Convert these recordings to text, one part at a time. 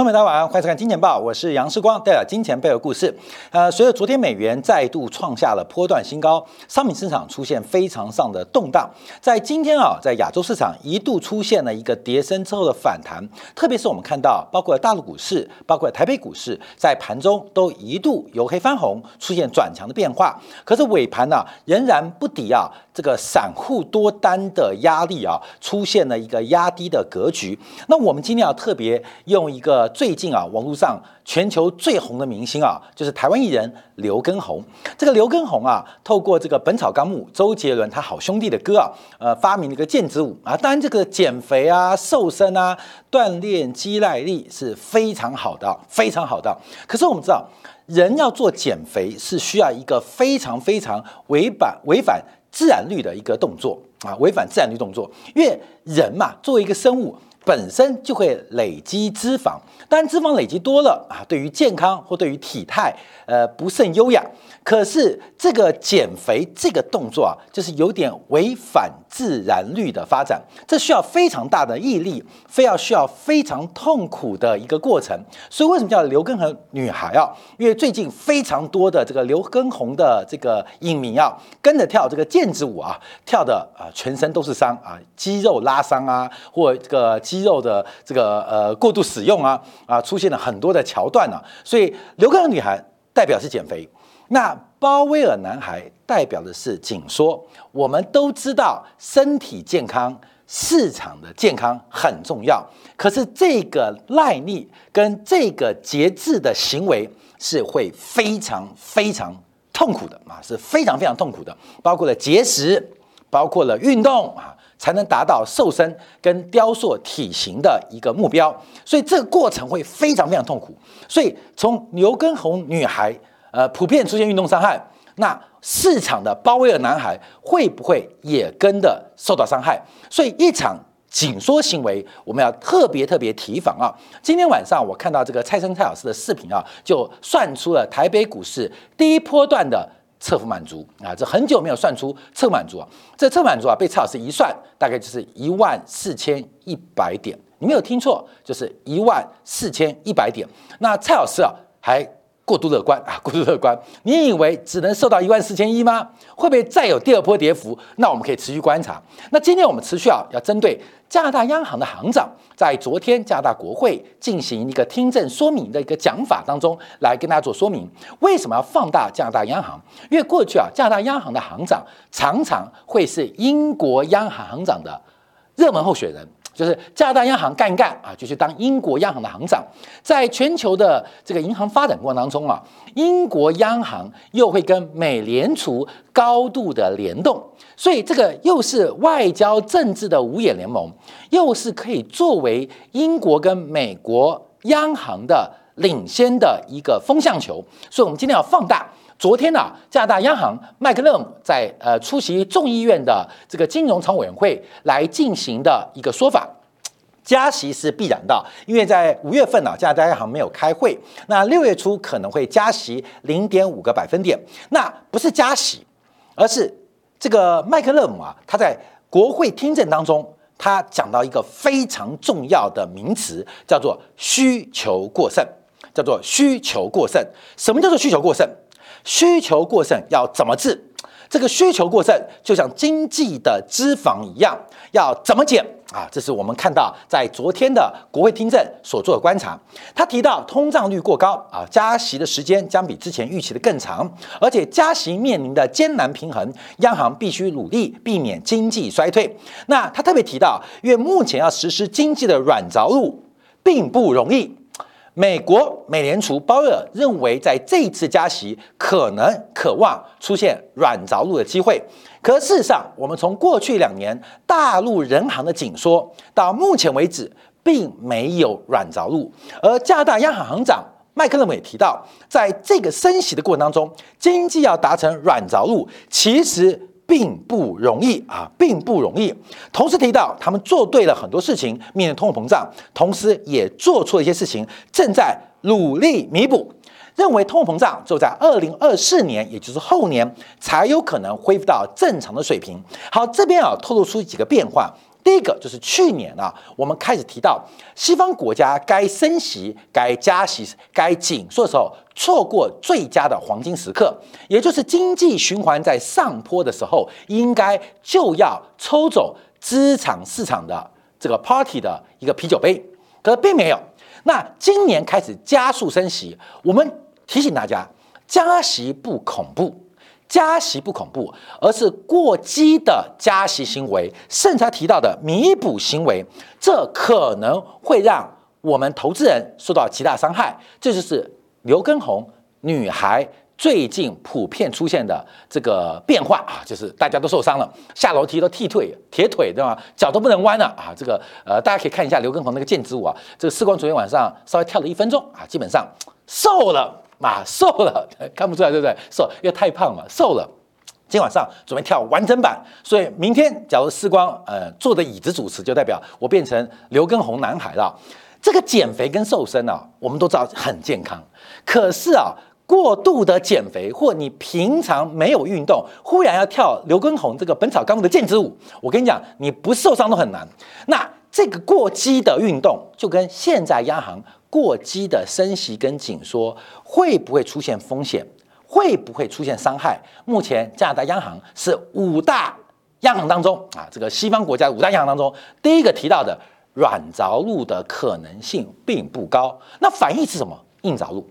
朋友们，大家晚上欢迎收看《金钱报》，我是杨世光，带来金钱背后故事。呃，随着昨天美元再度创下了波段新高，商品市场出现非常上的动荡。在今天啊，在亚洲市场一度出现了一个跌升之后的反弹，特别是我们看到，包括大陆股市，包括台北股市，在盘中都一度由黑翻红，出现转强的变化。可是尾盘呢，仍然不敌啊这个散户多单的压力啊，出现了一个压低的格局。那我们今天要特别用一个。最近啊，网络上全球最红的明星啊，就是台湾艺人刘畊宏。这个刘畊宏啊，透过这个《本草纲目》周杰伦他好兄弟的歌啊，呃，发明了一个毽子舞啊。当然，这个减肥啊、瘦身啊、锻炼肌耐力是非常好的，非常好的。可是我们知道，人要做减肥是需要一个非常非常违反违反自然律的一个动作啊，违反自然律动作。因为人嘛，作为一个生物。本身就会累积脂肪，当然脂肪累积多了啊，对于健康或对于体态，呃，不甚优雅。可是这个减肥这个动作啊，就是有点违反自然律的发展，这需要非常大的毅力，非要需要非常痛苦的一个过程。所以为什么叫刘畊宏女孩啊？因为最近非常多的这个刘畊宏的这个影迷啊，跟着跳这个毽子舞啊，跳的啊全身都是伤啊，肌肉拉伤啊，或这个肌肉的这个呃过度使用啊啊，出现了很多的桥段呢。所以刘畊宏女孩代表是减肥。那鲍威尔男孩代表的是紧缩。我们都知道，身体健康、市场的健康很重要。可是这个耐力跟这个节制的行为是会非常非常痛苦的啊，是非常非常痛苦的。包括了节食，包括了运动啊，才能达到瘦身跟雕塑体型的一个目标。所以这个过程会非常非常痛苦。所以从牛根红女孩。呃，普遍出现运动伤害，那市场的鲍威尔男孩会不会也跟着受到伤害？所以一场紧缩行为，我们要特别特别提防啊！今天晚上我看到这个蔡生蔡老师的视频啊，就算出了台北股市第一波段的测幅满足啊，这很久没有算出测满足啊，这测满足啊被蔡老师一算，大概就是一万四千一百点，你没有听错，就是一万四千一百点。那蔡老师啊还。过度乐观 啊，过度乐观！你以为只能受到一万四千一吗？会不会再有第二波跌幅？那我们可以持续观察。那今天我们持续啊，要针对加拿大央行的行长在昨天加拿大国会进行一个听证说明的一个讲法当中，来跟大家做说明，为什么要放大加拿大央行？因为过去啊，加拿大央行的行长常常会是英国央行行长的热门候选人。就是加拿大央行干一干啊，就去当英国央行的行长。在全球的这个银行发展过程当中啊，英国央行又会跟美联储高度的联动，所以这个又是外交政治的五眼联盟，又是可以作为英国跟美国央行的领先的一个风向球。所以，我们今天要放大。昨天呢，加拿大央行麦克勒姆在呃出席众议院的这个金融常委员会来进行的一个说法，加息是必然的，因为在五月份呢，加拿大央行没有开会，那六月初可能会加息零点五个百分点，那不是加息，而是这个麦克勒姆啊，他在国会听证当中，他讲到一个非常重要的名词，叫做需求过剩，叫做需求过剩。什么叫做需求过剩？需求过剩要怎么治？这个需求过剩就像经济的脂肪一样，要怎么减啊？这是我们看到在昨天的国会听证所做的观察。他提到通胀率过高啊，加息的时间将比之前预期的更长，而且加息面临的艰难平衡，央行必须努力避免经济衰退。那他特别提到，因为目前要实施经济的软着陆并不容易。美国美联储鲍威尔认为，在这一次加息可能渴望出现软着陆的机会。可事实上，我们从过去两年大陆人行的紧缩到目前为止，并没有软着陆。而加拿大央行行长麦克勒姆也提到，在这个升息的过程当中，经济要达成软着陆，其实。并不容易啊，并不容易。同时提到，他们做对了很多事情，面对通货膨胀，同时也做错了一些事情，正在努力弥补。认为通货膨胀就在二零二四年，也就是后年，才有可能恢复到正常的水平。好，这边啊透露出几个变化。第一个就是去年啊，我们开始提到西方国家该升息、该加息、该紧缩的时候，错过最佳的黄金时刻，也就是经济循环在上坡的时候，应该就要抽走资产市场的这个 party 的一个啤酒杯，可是并没有。那今年开始加速升息，我们提醒大家，加息不恐怖。加息不恐怖，而是过激的加息行为，甚至提到的弥补行为，这可能会让我们投资人受到极大伤害。这就是刘根红女孩最近普遍出现的这个变化啊，就是大家都受伤了，下楼梯都踢腿、铁腿，对吧？脚都不能弯了啊！这个呃，大家可以看一下刘根红那个毽子舞啊，这个视光昨天晚上稍微跳了一分钟啊，基本上瘦了。嘛瘦了，看不出来对不对？瘦，因为太胖嘛，瘦了。今晚上准备跳完整版，所以明天假如时光呃坐的椅子主持，就代表我变成刘畊宏男孩了。这个减肥跟瘦身啊，我们都知道很健康。可是啊，过度的减肥或你平常没有运动，忽然要跳刘畊宏这个《本草纲目》的毽子舞，我跟你讲，你不受伤都很难。那这个过激的运动，就跟现在央行。过激的升息跟紧缩会不会出现风险？会不会出现伤害？目前加拿大央行是五大央行当中啊，这个西方国家五大央行当中第一个提到的软着陆的可能性并不高。那反义是什么？硬着陆。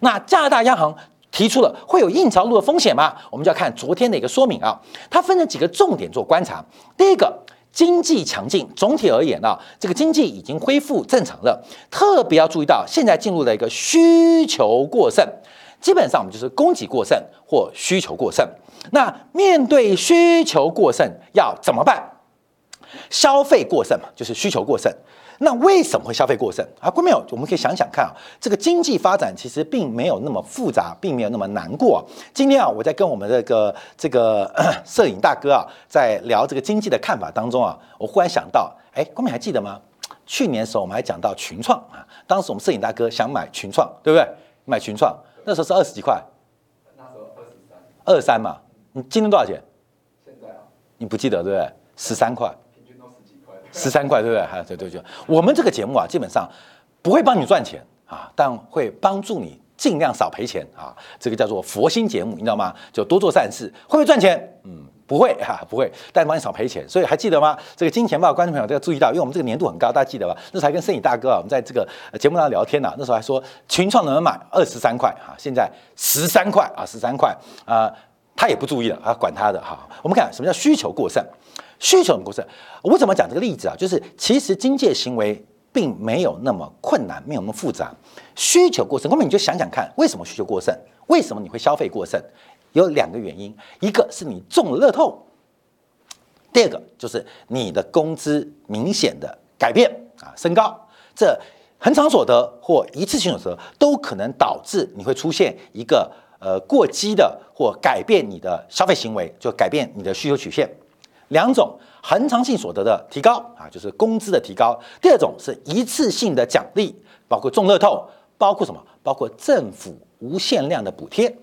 那加拿大央行提出了会有硬着陆的风险吗？我们就要看昨天的一个说明啊，它分成几个重点做观察。第一个。经济强劲，总体而言呢，这个经济已经恢复正常了。特别要注意到，现在进入了一个需求过剩，基本上我们就是供给过剩或需求过剩。那面对需求过剩要怎么办？消费过剩嘛，就是需求过剩。那为什么会消费过剩啊？观众朋友，我们可以想想看啊，这个经济发展其实并没有那么复杂，并没有那么难过。今天啊，我在跟我们这个这个 摄影大哥啊，在聊这个经济的看法当中啊，我忽然想到，哎，观众还记得吗？去年的时候我们还讲到群创啊，当时我们摄影大哥想买群创，对不对？买群创那时候是二十几块，那时候二十三，二三嘛。你今天多少钱？现在啊，你不记得对不对？十三块。十三块，对不对？哈对对对，我们这个节目啊，基本上不会帮你赚钱啊，但会帮助你尽量少赔钱啊。这个叫做佛心节目，你知道吗？就多做善事，会不会赚钱？嗯，不会哈，不会，但帮你少赔钱。所以还记得吗？这个金钱豹观众朋友都要注意到，因为我们这个年度很高，大家记得吧？那时候还跟摄影大哥啊，我们在这个节目上聊天呢，那时候还说群创能不能买二十三块啊？现在十三块啊，十三块啊，他也不注意了啊，管他的哈。我们看什么叫需求过剩。需求很过剩，我怎么讲这个例子啊？就是其实经济行为并没有那么困难，没有那么复杂。需求过剩，那么你就想想看，为什么需求过剩？为什么你会消费过剩？有两个原因，一个是你中了乐透，第二个就是你的工资明显的改变啊，升高。这恒常所得或一次性所得都可能导致你会出现一个呃过激的或改变你的消费行为，就改变你的需求曲线。两种恒常性所得的提高啊，就是工资的提高；第二种是一次性的奖励，包括中乐透，包括什么？包括政府无限量的补贴。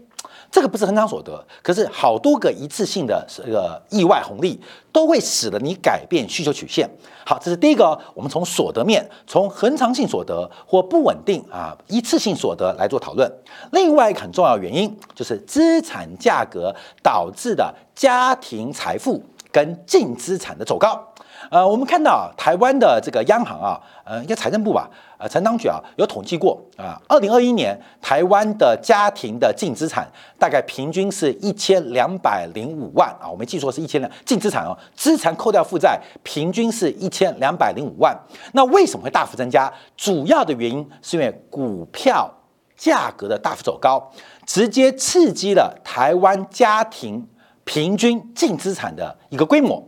这个不是恒常所得，可是好多个一次性的这个意外红利，都会使得你改变需求曲线。好，这是第一个，我们从所得面，从恒常性所得或不稳定啊一次性所得来做讨论。另外一个很重要原因就是资产价格导致的家庭财富。跟净资产的走高，呃，我们看到台湾的这个央行啊，呃，应该财政部吧，呃，财当局啊，有统计过啊，二零二一年台湾的家庭的净资产大概平均是一千两百零五万啊，我没记错是一千两净资产哦，资产扣掉负债，平均是一千两百零五万。那为什么会大幅增加？主要的原因是因为股票价格的大幅走高，直接刺激了台湾家庭。平均净资产的一个规模，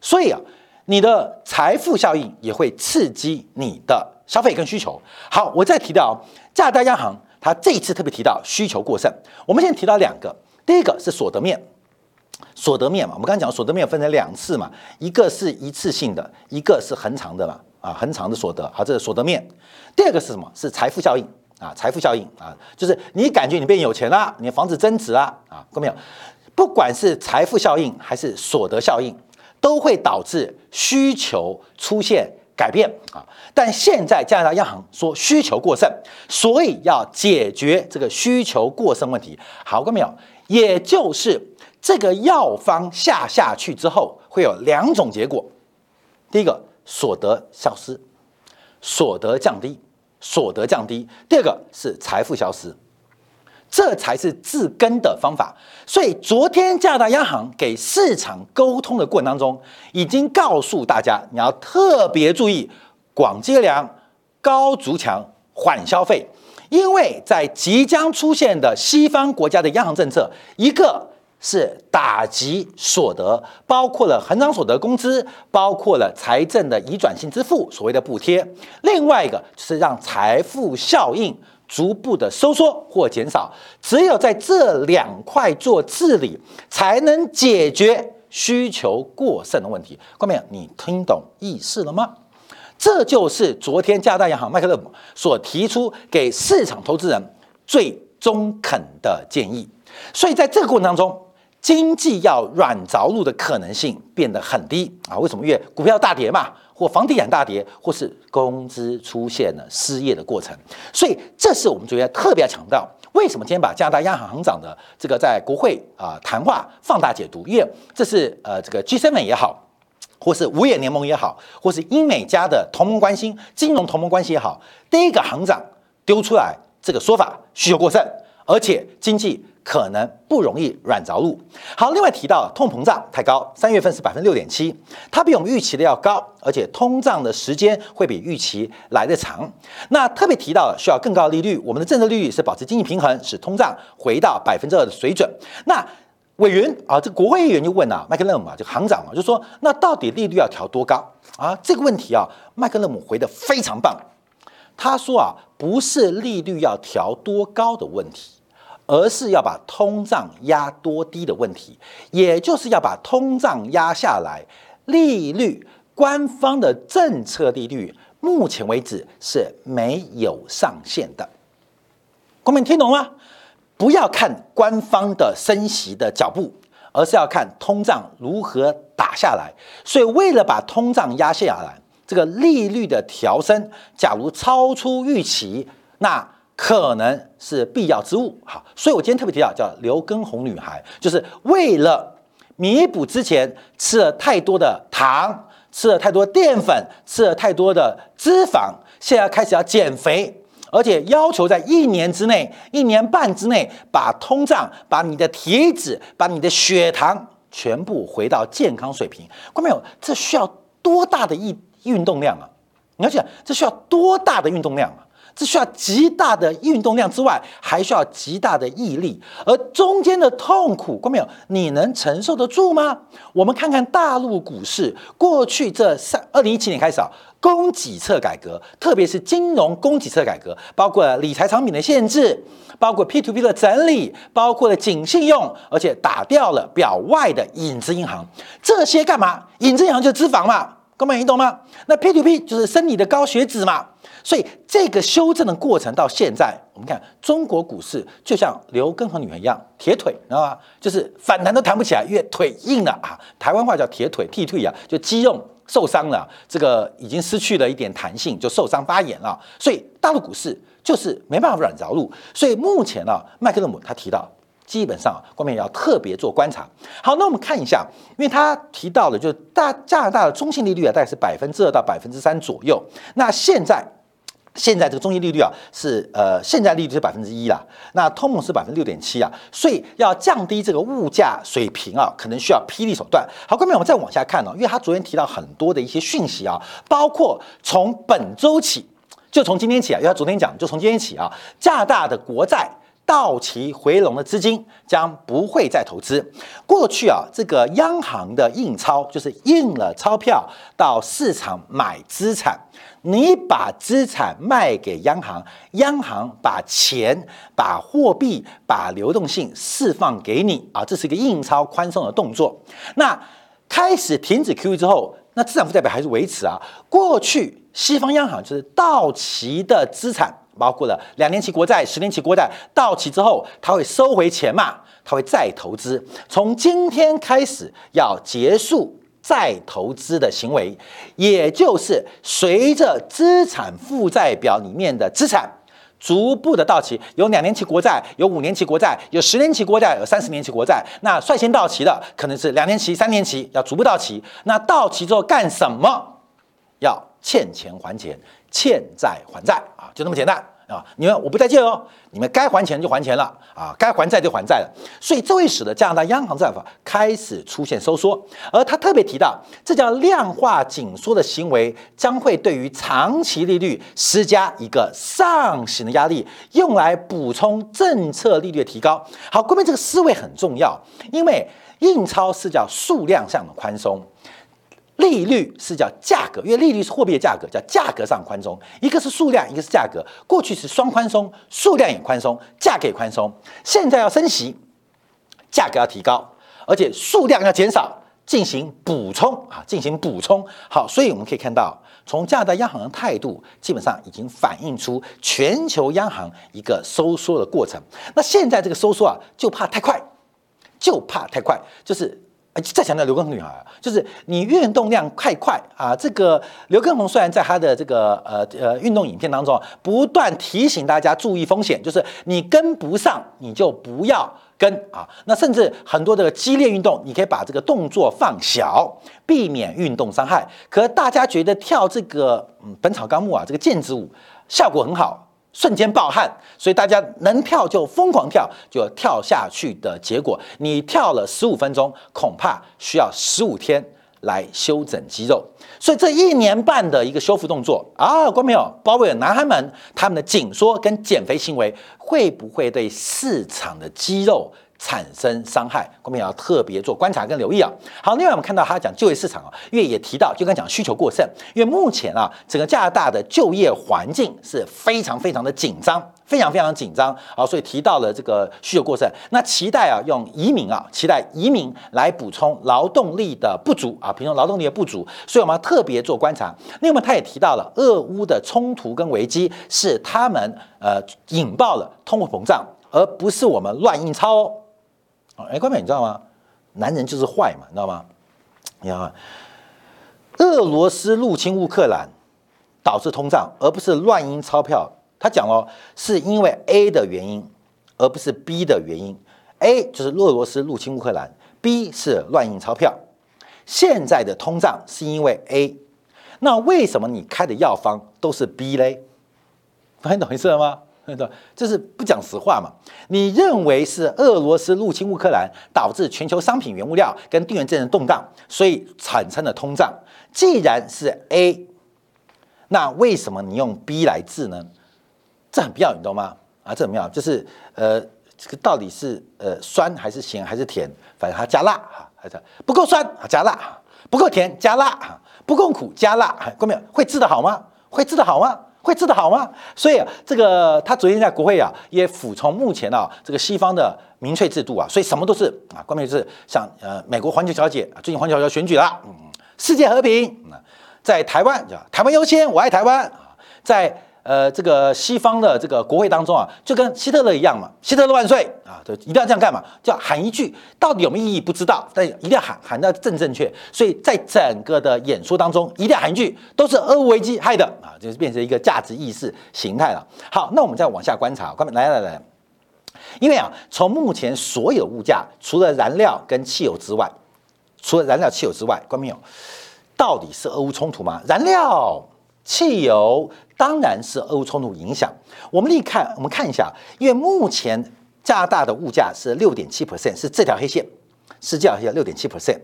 所以啊，你的财富效应也会刺激你的消费跟需求。好，我再提到加拿大央行，它这一次特别提到需求过剩。我们现在提到两个，第一个是所得面，所得面嘛，我们刚刚讲所得面分成两次嘛，一个是一次性的，一个是恒长的嘛，啊，恒长的所得，好，这是所得面。第二个是什么？是财富效应啊，财富效应啊，就是你感觉你变有钱了，你的房子增值了啊，看到没有？不管是财富效应还是所得效应，都会导致需求出现改变啊。但现在加拿大央行说需求过剩，所以要解决这个需求过剩问题。好，各位没有？也就是这个药方下下去之后，会有两种结果。第一个，所得消失，所得降低，所得降低。第二个是财富消失。这才是治根的方法。所以昨天加拿大央行给市场沟通的过程当中，已经告诉大家，你要特别注意广积粮、高筑墙、缓消费，因为在即将出现的西方国家的央行政策，一个是打击所得，包括了恒常所得工资，包括了财政的移转性支付，所谓的补贴；另外一个是让财富效应。逐步的收缩或减少，只有在这两块做治理，才能解决需求过剩的问题。各位，你听懂意思了吗？这就是昨天加拿大央行麦克勒姆所提出给市场投资人最中肯的建议。所以在这个过程当中，经济要软着陆的可能性变得很低啊！为什么？因为股票大跌嘛。或房地产大跌，或是工资出现了失业的过程，所以这是我们昨天特别强调，为什么今天把加拿大央行行长的这个在国会啊谈话放大解读？因为这是呃这个 G7 也好，或是五眼联盟也好，或是英美加的同盟关系、金融同盟关系也好，第一个行长丢出来这个说法，需求过剩，而且经济。可能不容易软着陆。好，另外提到通膨胀太高，三月份是百分之六点七，它比我们预期的要高，而且通胀的时间会比预期来得长。那特别提到需要更高利率，我们的政策利率是保持经济平衡，使通胀回到百分之二的水准。那委员啊，这国会议员就问啊，麦克勒姆啊，这行长啊，就说那到底利率要调多高啊？这个问题啊，麦克勒姆回得非常棒，他说啊，不是利率要调多高的问题。而是要把通胀压多低的问题，也就是要把通胀压下来。利率，官方的政策利率，目前为止是没有上限的。公民听懂吗？不要看官方的升息的脚步，而是要看通胀如何打下来。所以，为了把通胀压下来，这个利率的调升，假如超出预期，那。可能是必要之物，好，所以我今天特别提到叫刘根红女孩，就是为了弥补之前吃了太多的糖，吃了太多淀粉，吃了太多的脂肪，现在开始要减肥，而且要求在一年之内、一年半之内把通胀、把你的体脂、把你的血糖全部回到健康水平。看到没有？这需要多大的一运动量啊？你要想，这需要多大的运动量啊？这需要极大的运动量之外，还需要极大的毅力，而中间的痛苦，观众朋友，你能承受得住吗？我们看看大陆股市过去这三二零一七年开始啊，供给侧改革，特别是金融供给侧改革，包括理财产品的限制，包括 P to P 的整理，包括了紧信用，而且打掉了表外的影子银行，这些干嘛？影子银行就脂肪嘛，各位你懂吗？那 P to P 就是生理的高血脂嘛。所以这个修正的过程到现在，我们看中国股市就像刘根和女人一样铁腿，知道吗？就是反弹都弹不起来，因为腿硬了啊。台湾话叫铁腿踢腿啊，就肌肉受伤了，这个已经失去了一点弹性，就受伤发炎了。所以大陆股市就是没办法软着陆。所以目前呢，麦克勒姆他提到，基本上后面要特别做观察。好，那我们看一下，因为他提到的就是大加拿大的中性利率啊，大概是百分之二到百分之三左右。那现在。现在这个中性利率啊，是呃，现在利率是百分之一啦，那通膨是百分之六点七啊，所以要降低这个物价水平啊，可能需要霹雳手段。好，各位，我们再往下看哦，因为他昨天提到很多的一些讯息啊，包括从本周起，就从今天起啊，因为他昨天讲，就从今天起啊，加拿大的国债。到期回笼的资金将不会再投资。过去啊，这个央行的印钞就是印了钞票到市场买资产，你把资产卖给央行，央行把钱、把货币、把流动性释放给你啊，这是一个印钞宽松的动作。那开始停止 QE 之后，那资产负债表还是维持啊。过去西方央行就是到期的资产。包括了两年期国债、十年期国债到期之后，他会收回钱嘛？他会再投资。从今天开始要结束再投资的行为，也就是随着资产负债表里面的资产逐步的到期，有两年期国债，有五年期国债，有十年期国债，有三十年期国债。那率先到期的可能是两年期、三年期，要逐步到期。那到期之后干什么？要欠钱还钱，欠债还债啊，就那么简单。啊，你们我不再借哦，你们该还钱就还钱了啊，该还债就还债了，所以这会使得加拿大央行政府开始出现收缩，而他特别提到，这叫量化紧缩的行为将会对于长期利率施加一个上行的压力，用来补充政策利率的提高。好，各位这个思维很重要，因为印钞是叫数量上的宽松。利率是叫价格，因为利率是货币的价格，叫价格上宽松。一个是数量，一个是价格。过去是双宽松，数量也宽松，价格也宽松。现在要升息，价格要提高，而且数量要减少，进行补充啊，进行补充。好，所以我们可以看到，从加拿大央行的态度，基本上已经反映出全球央行一个收缩的过程。那现在这个收缩啊，就怕太快，就怕太快，就是。再强调刘畊宏女孩啊，就是你运动量太快啊！这个刘畊宏虽然在他的这个呃呃运动影片当中不断提醒大家注意风险，就是你跟不上你就不要跟啊。那甚至很多的激烈运动，你可以把这个动作放小，避免运动伤害。可大家觉得跳这个嗯《本草纲目》啊，这个毽子舞效果很好。瞬间暴汗，所以大家能跳就疯狂跳，就跳下去的结果，你跳了十五分钟，恐怕需要十五天来修整肌肉。所以这一年半的一个修复动作啊，观众朋友，包围男孩们他们的紧缩跟减肥行为，会不会对市场的肌肉？产生伤害，我们也要特别做观察跟留意啊。好，另外我们看到他讲就业市场啊，因为也提到，就刚讲需求过剩，因为目前啊，整个加拿大的就业环境是非常非常的紧张，非常非常紧张啊，所以提到了这个需求过剩，那期待啊用移民啊，期待移民来补充劳动力的不足啊，平衡劳动力的不足，所以我们要特别做观察。另外，他也提到了俄乌的冲突跟危机是他们呃引爆了通货膨胀，而不是我们乱印钞哦。哎，关美，你知道吗？男人就是坏嘛，你知道吗？你看，俄罗斯入侵乌克兰导致通胀，而不是乱印钞票。他讲了，是因为 A 的原因，而不是 B 的原因。A 就是俄罗斯入侵乌克兰，B 是乱印钞票。现在的通胀是因为 A，那为什么你开的药方都是 B 嘞？你懂意思了吗？对，这是不讲实话嘛？你认为是俄罗斯入侵乌克兰导致全球商品原物料跟地缘政治动荡，所以产生了通胀。既然是 A，那为什么你用 B 来治呢？这很妙，你懂吗？啊，这很妙，就是呃，这个到底是呃酸还是咸还是甜？反正它加辣哈，还是不够酸啊，加辣；不够甜加辣哈；不够苦加辣。各位会治得好吗？会治得好吗？会治得好吗？所以啊，这个他昨天在国会啊，也服从目前啊这个西方的民粹制度啊，所以什么都是啊，关键是像呃美国环球小姐啊，最近环球小姐选举了，嗯，世界和平啊，在台湾叫台湾优先，我爱台湾啊，在。呃，这个西方的这个国会当中啊，就跟希特勒一样嘛，希特勒万岁啊，就一定要这样干嘛？叫喊一句，到底有没有意义不知道，但一定要喊，喊到正正确。所以在整个的演说当中，一定要喊一句，都是俄乌危机害的啊，就是变成一个价值意识形态了。好，那我们再往下观察，来来来，因为啊，从目前所有物价，除了燃料跟汽油之外，除了燃料、汽油之外，关没有？到底是俄乌冲突吗？燃料、汽油。当然是俄乌冲突影响。我们立看，我们看一下，因为目前加拿大的物价是六点七 percent，是这条黑线，是这条黑线六点七 percent，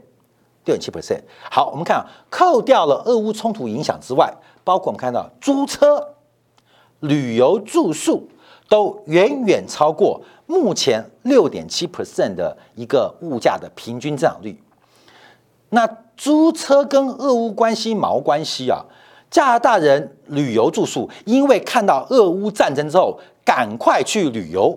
六点七 percent。好，我们看啊，扣掉了俄乌冲突影响之外，包括我们看到租车、旅游、住宿都远远超过目前六点七 percent 的一个物价的平均增长率。那租车跟俄乌关系毛关系啊？加拿大人旅游住宿，因为看到俄乌战争之后，赶快去旅游，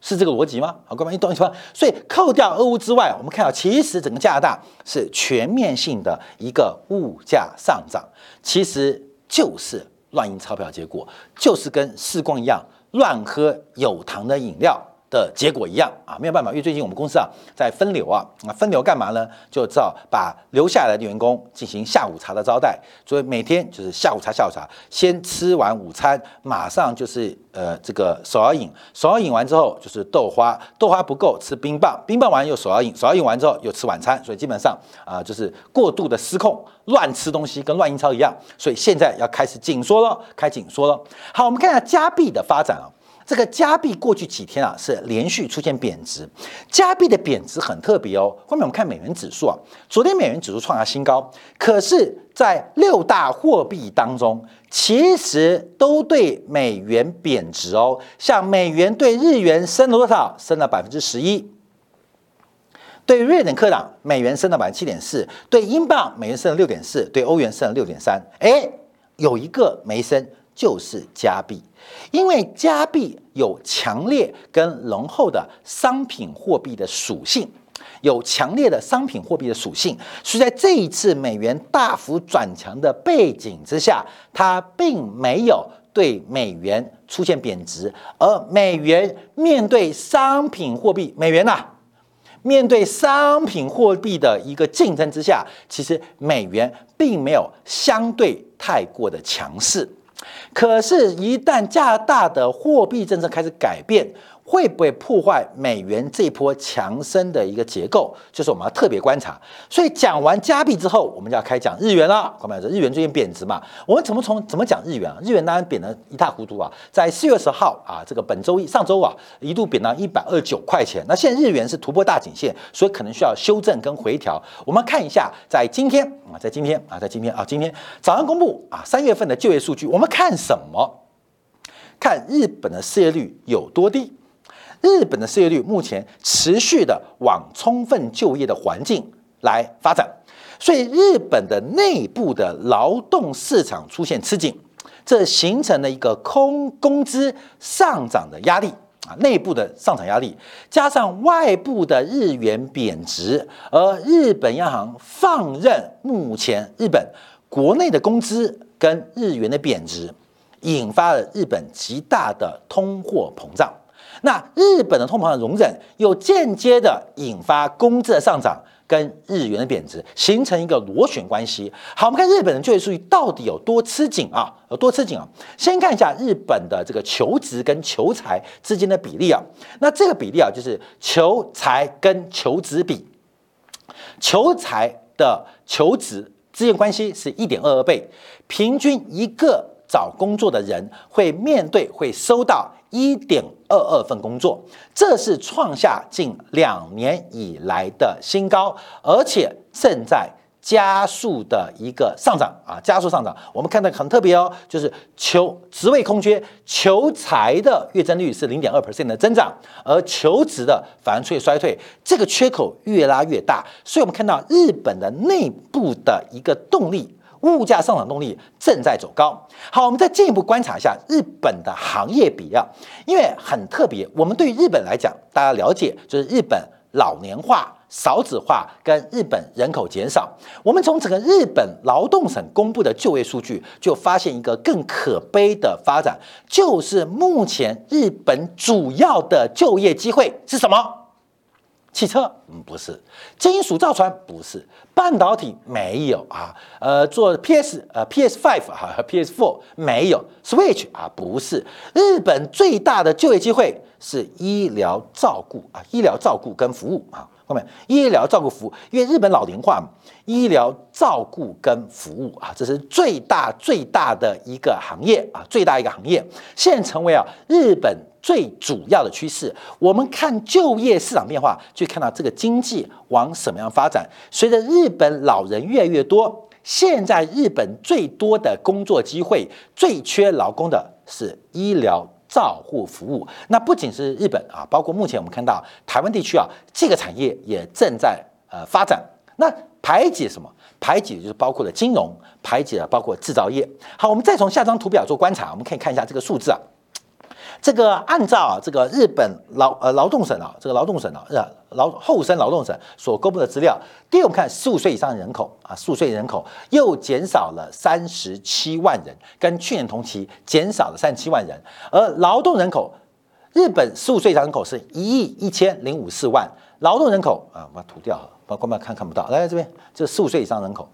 是这个逻辑吗？好，各位你懂意思吗？所以扣掉俄乌之外，我们看到其实整个加拿大是全面性的一个物价上涨，其实就是乱印钞票结果，就是跟世光一样乱喝有糖的饮料的结果一样啊，没有办法，因为最近我们公司啊在分流啊，那分流干嘛呢？就只好把留下来的员工进行下午茶的招待，所以每天就是下午茶，下午茶，先吃完午餐，马上就是呃这个手摇饮，手摇饮完之后就是豆花，豆花不够吃冰棒，冰棒完又手摇饮，手摇饮完之后又吃晚餐，所以基本上啊就是过度的失控，乱吃东西跟乱印钞一样，所以现在要开始紧缩了，开紧缩了。好，我们看一下加币的发展啊。这个加币过去几天啊是连续出现贬值，加币的贬值很特别哦。后面我们看美元指数啊，昨天美元指数创下新高，可是，在六大货币当中，其实都对美元贬值哦。像美元对日元升了多少？升了百分之十一。对瑞典克朗，美元升了百分之七点四；对英镑，美元升了六点四；对欧元升了六点三。哎，有一个没升。就是加币，因为加币有强烈跟浓厚的商品货币的属性，有强烈的商品货币的属性，所以在这一次美元大幅转强的背景之下，它并没有对美元出现贬值，而美元面对商品货币，美元呐，面对商品货币的一个竞争之下，其实美元并没有相对太过的强势。可是，一旦加大的货币政策开始改变，会不会破坏美元这一波强升的一个结构？就是我们要特别观察。所以讲完加币之后，我们就要开讲日元了。朋友们，日元最近贬值嘛？我们怎么从怎么讲日元啊？日元当然贬得一塌糊涂啊！在四月十号啊，这个本周一上周啊，一度贬到一百二十九块钱。那现在日元是突破大颈线，所以可能需要修正跟回调。我们看一下，在今天啊，在今天啊，在今天啊，今天早上公布啊，三月份的就业数据，我们看什么？看日本的失业率有多低。日本的失业率目前持续的往充分就业的环境来发展，所以日本的内部的劳动市场出现吃紧，这形成了一个空工资上涨的压力啊，内部的上涨压力加上外部的日元贬值，而日本央行放任目前日本国内的工资跟日元的贬值，引发了日本极大的通货膨胀。那日本的通膨的容忍，又间接的引发工资的上涨跟日元的贬值，形成一个螺旋关系。好，我们看日本的就业数据到底有多吃紧啊？有多吃紧啊？先看一下日本的这个求职跟求财之间的比例啊。那这个比例啊，就是求财跟求职比，求财的求职之间关系是一点二二倍，平均一个找工作的人会面对会收到。一点二二份工作，这是创下近两年以来的新高，而且正在加速的一个上涨啊，加速上涨。我们看到很特别哦，就是求职位空缺，求财的月增率是零点二 percent 的增长，而求职的反而出现衰退，这个缺口越拉越大。所以，我们看到日本的内部的一个动力。物价上涨动力正在走高。好，我们再进一步观察一下日本的行业比啊，因为很特别。我们对于日本来讲，大家了解就是日本老年化、少子化跟日本人口减少。我们从整个日本劳动省公布的就业数据，就发现一个更可悲的发展，就是目前日本主要的就业机会是什么？汽车，嗯，不是；金属造船，不是；半导体？没有。啊。呃，做 PS，呃，PS Five 哈，PS Four 没有。；Switch？啊，不是。日本最大的就业机会是医疗照顾啊，医疗照顾跟服务啊。后面医疗照顾服务，因为日本老龄化嘛，医疗照顾跟服务啊，这是最大最大的一个行业啊，最大一个行业，现成为啊日本最主要的趋势。我们看就业市场变化，就看到这个经济往什么样发展。随着日本老人越来越多，现在日本最多的工作机会、最缺劳工的是医疗。照护服务，那不仅是日本啊，包括目前我们看到台湾地区啊，这个产业也正在呃发展。那排挤什么？排挤就是包括了金融，排挤了包括制造业。好，我们再从下张图表做观察，我们可以看一下这个数字啊。这个按照啊，这个日本劳呃劳动省啊，这个劳动省啊，呃劳后生劳动省所公布的资料，第一我们看十五岁以上人口啊，十五岁人口又减少了三十七万人，跟去年同期减少了三十七万人，而劳动人口日本十五岁以上人口是一亿一千零五四万，劳动人口啊，把它涂掉，把观众看看不到。来这边，这十五岁以上人口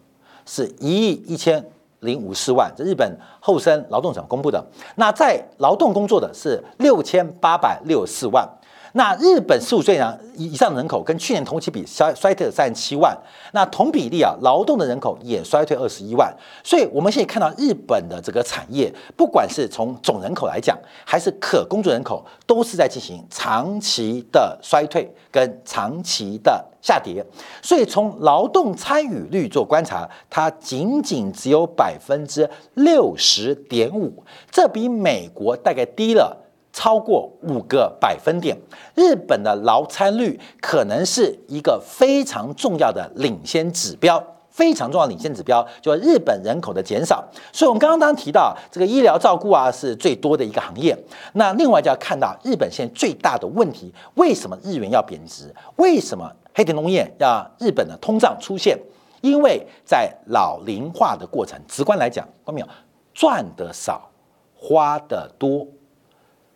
是一亿一千零五四万，这日本厚生劳动省公布的。那在劳动工作的是六千八百六十四万。那日本十五岁呢以上人口跟去年同期比衰衰退了三十七万，那同比例啊，劳动的人口也衰退二十一万，所以我们现在看到日本的这个产业，不管是从总人口来讲，还是可工作人口，都是在进行长期的衰退跟长期的下跌，所以从劳动参与率做观察，它仅仅只有百分之六十点五，这比美国大概低了。超过五个百分点，日本的劳参率可能是一个非常重要的领先指标，非常重要领先指标就是日本人口的减少。所以，我们刚刚提到这个医疗照顾啊是最多的一个行业。那另外就要看到日本现在最大的问题，为什么日元要贬值？为什么黑田农业要日本的通胀出现？因为在老龄化的过程，直观来讲，看到没有？赚的少，花的多。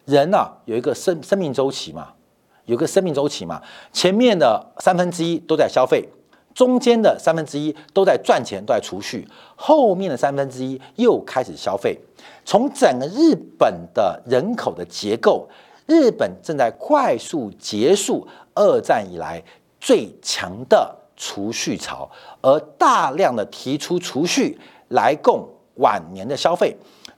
人呐，有一个生生命周期嘛，有个生命周期嘛。前面的三分之一都在消费，中间的三分之一都在赚钱，都在储蓄，后面的三分之一又开始消费。从整个日本的人口的结构，日本正在快速结束二战以来最强的储蓄潮，而大量的提出储蓄来供晚年的消费。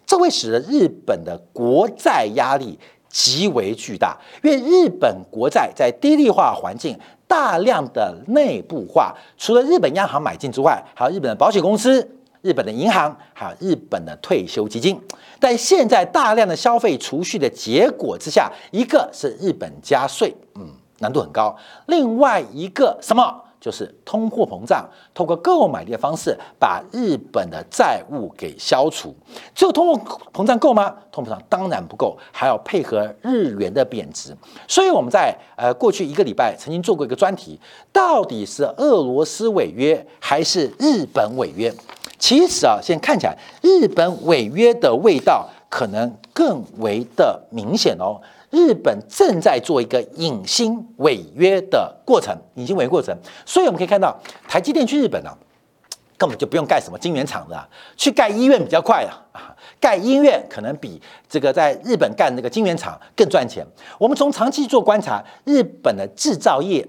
这会使得日本的国债压力极为巨大，因为日本国债在低利化环境大量的内部化，除了日本央行买进之外，还有日本的保险公司、日本的银行，还有日本的退休基金。但现在大量的消费储蓄的结果之下，一个是日本加税，嗯，难度很高；另外一个什么？就是通货膨胀，通过购买力的方式把日本的债务给消除。只有通货膨胀够吗？通货膨胀当然不够，还要配合日元的贬值。所以我们在呃过去一个礼拜曾经做过一个专题，到底是俄罗斯违约还是日本违约？其实啊，现在看起来日本违约的味道可能更为的明显哦。日本正在做一个隐形违约的过程，隐形违约过程，所以我们可以看到，台积电去日本呢，根本就不用盖什么晶圆厂的，去盖医院比较快啊，盖医院可能比这个在日本干那个晶圆厂更赚钱。我们从长期做观察，日本的制造业，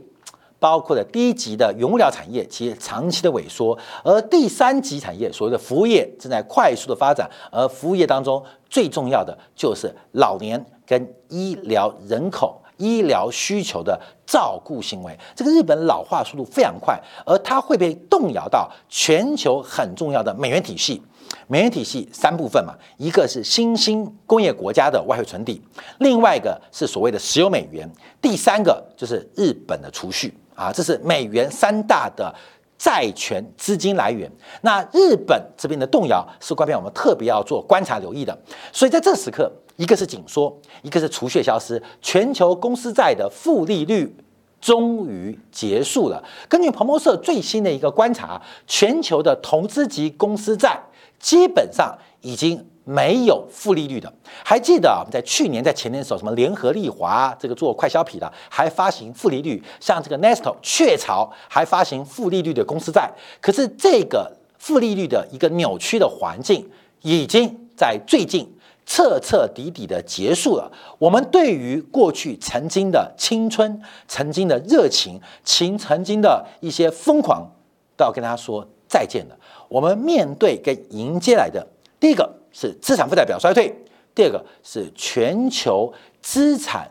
包括了低级的原物料产业，其实长期的萎缩，而第三级产业，所谓的服务业正在快速的发展，而服务业当中最重要的就是老年。跟医疗人口、医疗需求的照顾行为，这个日本老化速度非常快，而它会被动摇到全球很重要的美元体系。美元体系三部分嘛，一个是新兴工业国家的外汇存底，另外一个是所谓的石油美元，第三个就是日本的储蓄啊，这是美元三大的。债权资金来源，那日本这边的动摇是关键，我们特别要做观察留意的。所以在这时刻，一个是紧缩，一个是储蓄消失，全球公司债的负利率终于结束了。根据彭博社最新的一个观察，全球的投资级公司债基本上已经。没有负利率的，还记得啊？我们在去年、在前年的时候，什么联合利华这个做快消品的，还发行负利率，像这个 Nestle 雀巢还发行负利率的公司债。可是这个负利率的一个扭曲的环境，已经在最近彻彻底底的结束了。我们对于过去曾经的青春、曾经的热情、情曾经的一些疯狂，都要跟大家说再见了。我们面对跟迎接来的第一个。是资产负债表衰退，第二个是全球资产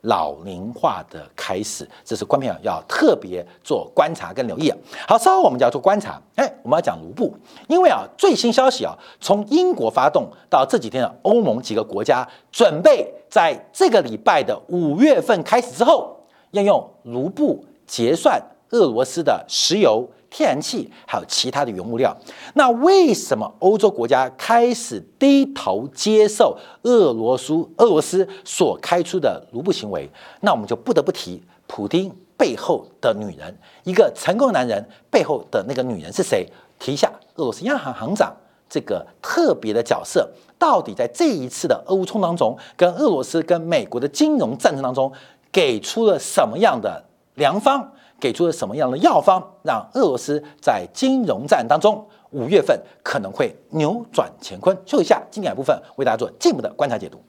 老龄化的开始，这是观众要特别做观察跟留意。好，稍后我们就要做观察。哎，我们要讲卢布，因为啊，最新消息啊，从英国发动到这几天的欧盟几个国家，准备在这个礼拜的五月份开始之后，要用卢布结算俄罗斯的石油。天然气还有其他的原物料，那为什么欧洲国家开始低头接受俄罗斯俄罗斯所开出的卢布行为？那我们就不得不提普京背后的女人，一个成功男人背后的那个女人是谁？提一下俄罗斯央行行长这个特别的角色，到底在这一次的俄乌冲当中，跟俄罗斯跟美国的金融战争当中，给出了什么样的良方，给出了什么样的药方，让俄罗斯在金融战当中五月份可能会扭转乾坤。休息一下，经典部分为大家做进一步的观察解读。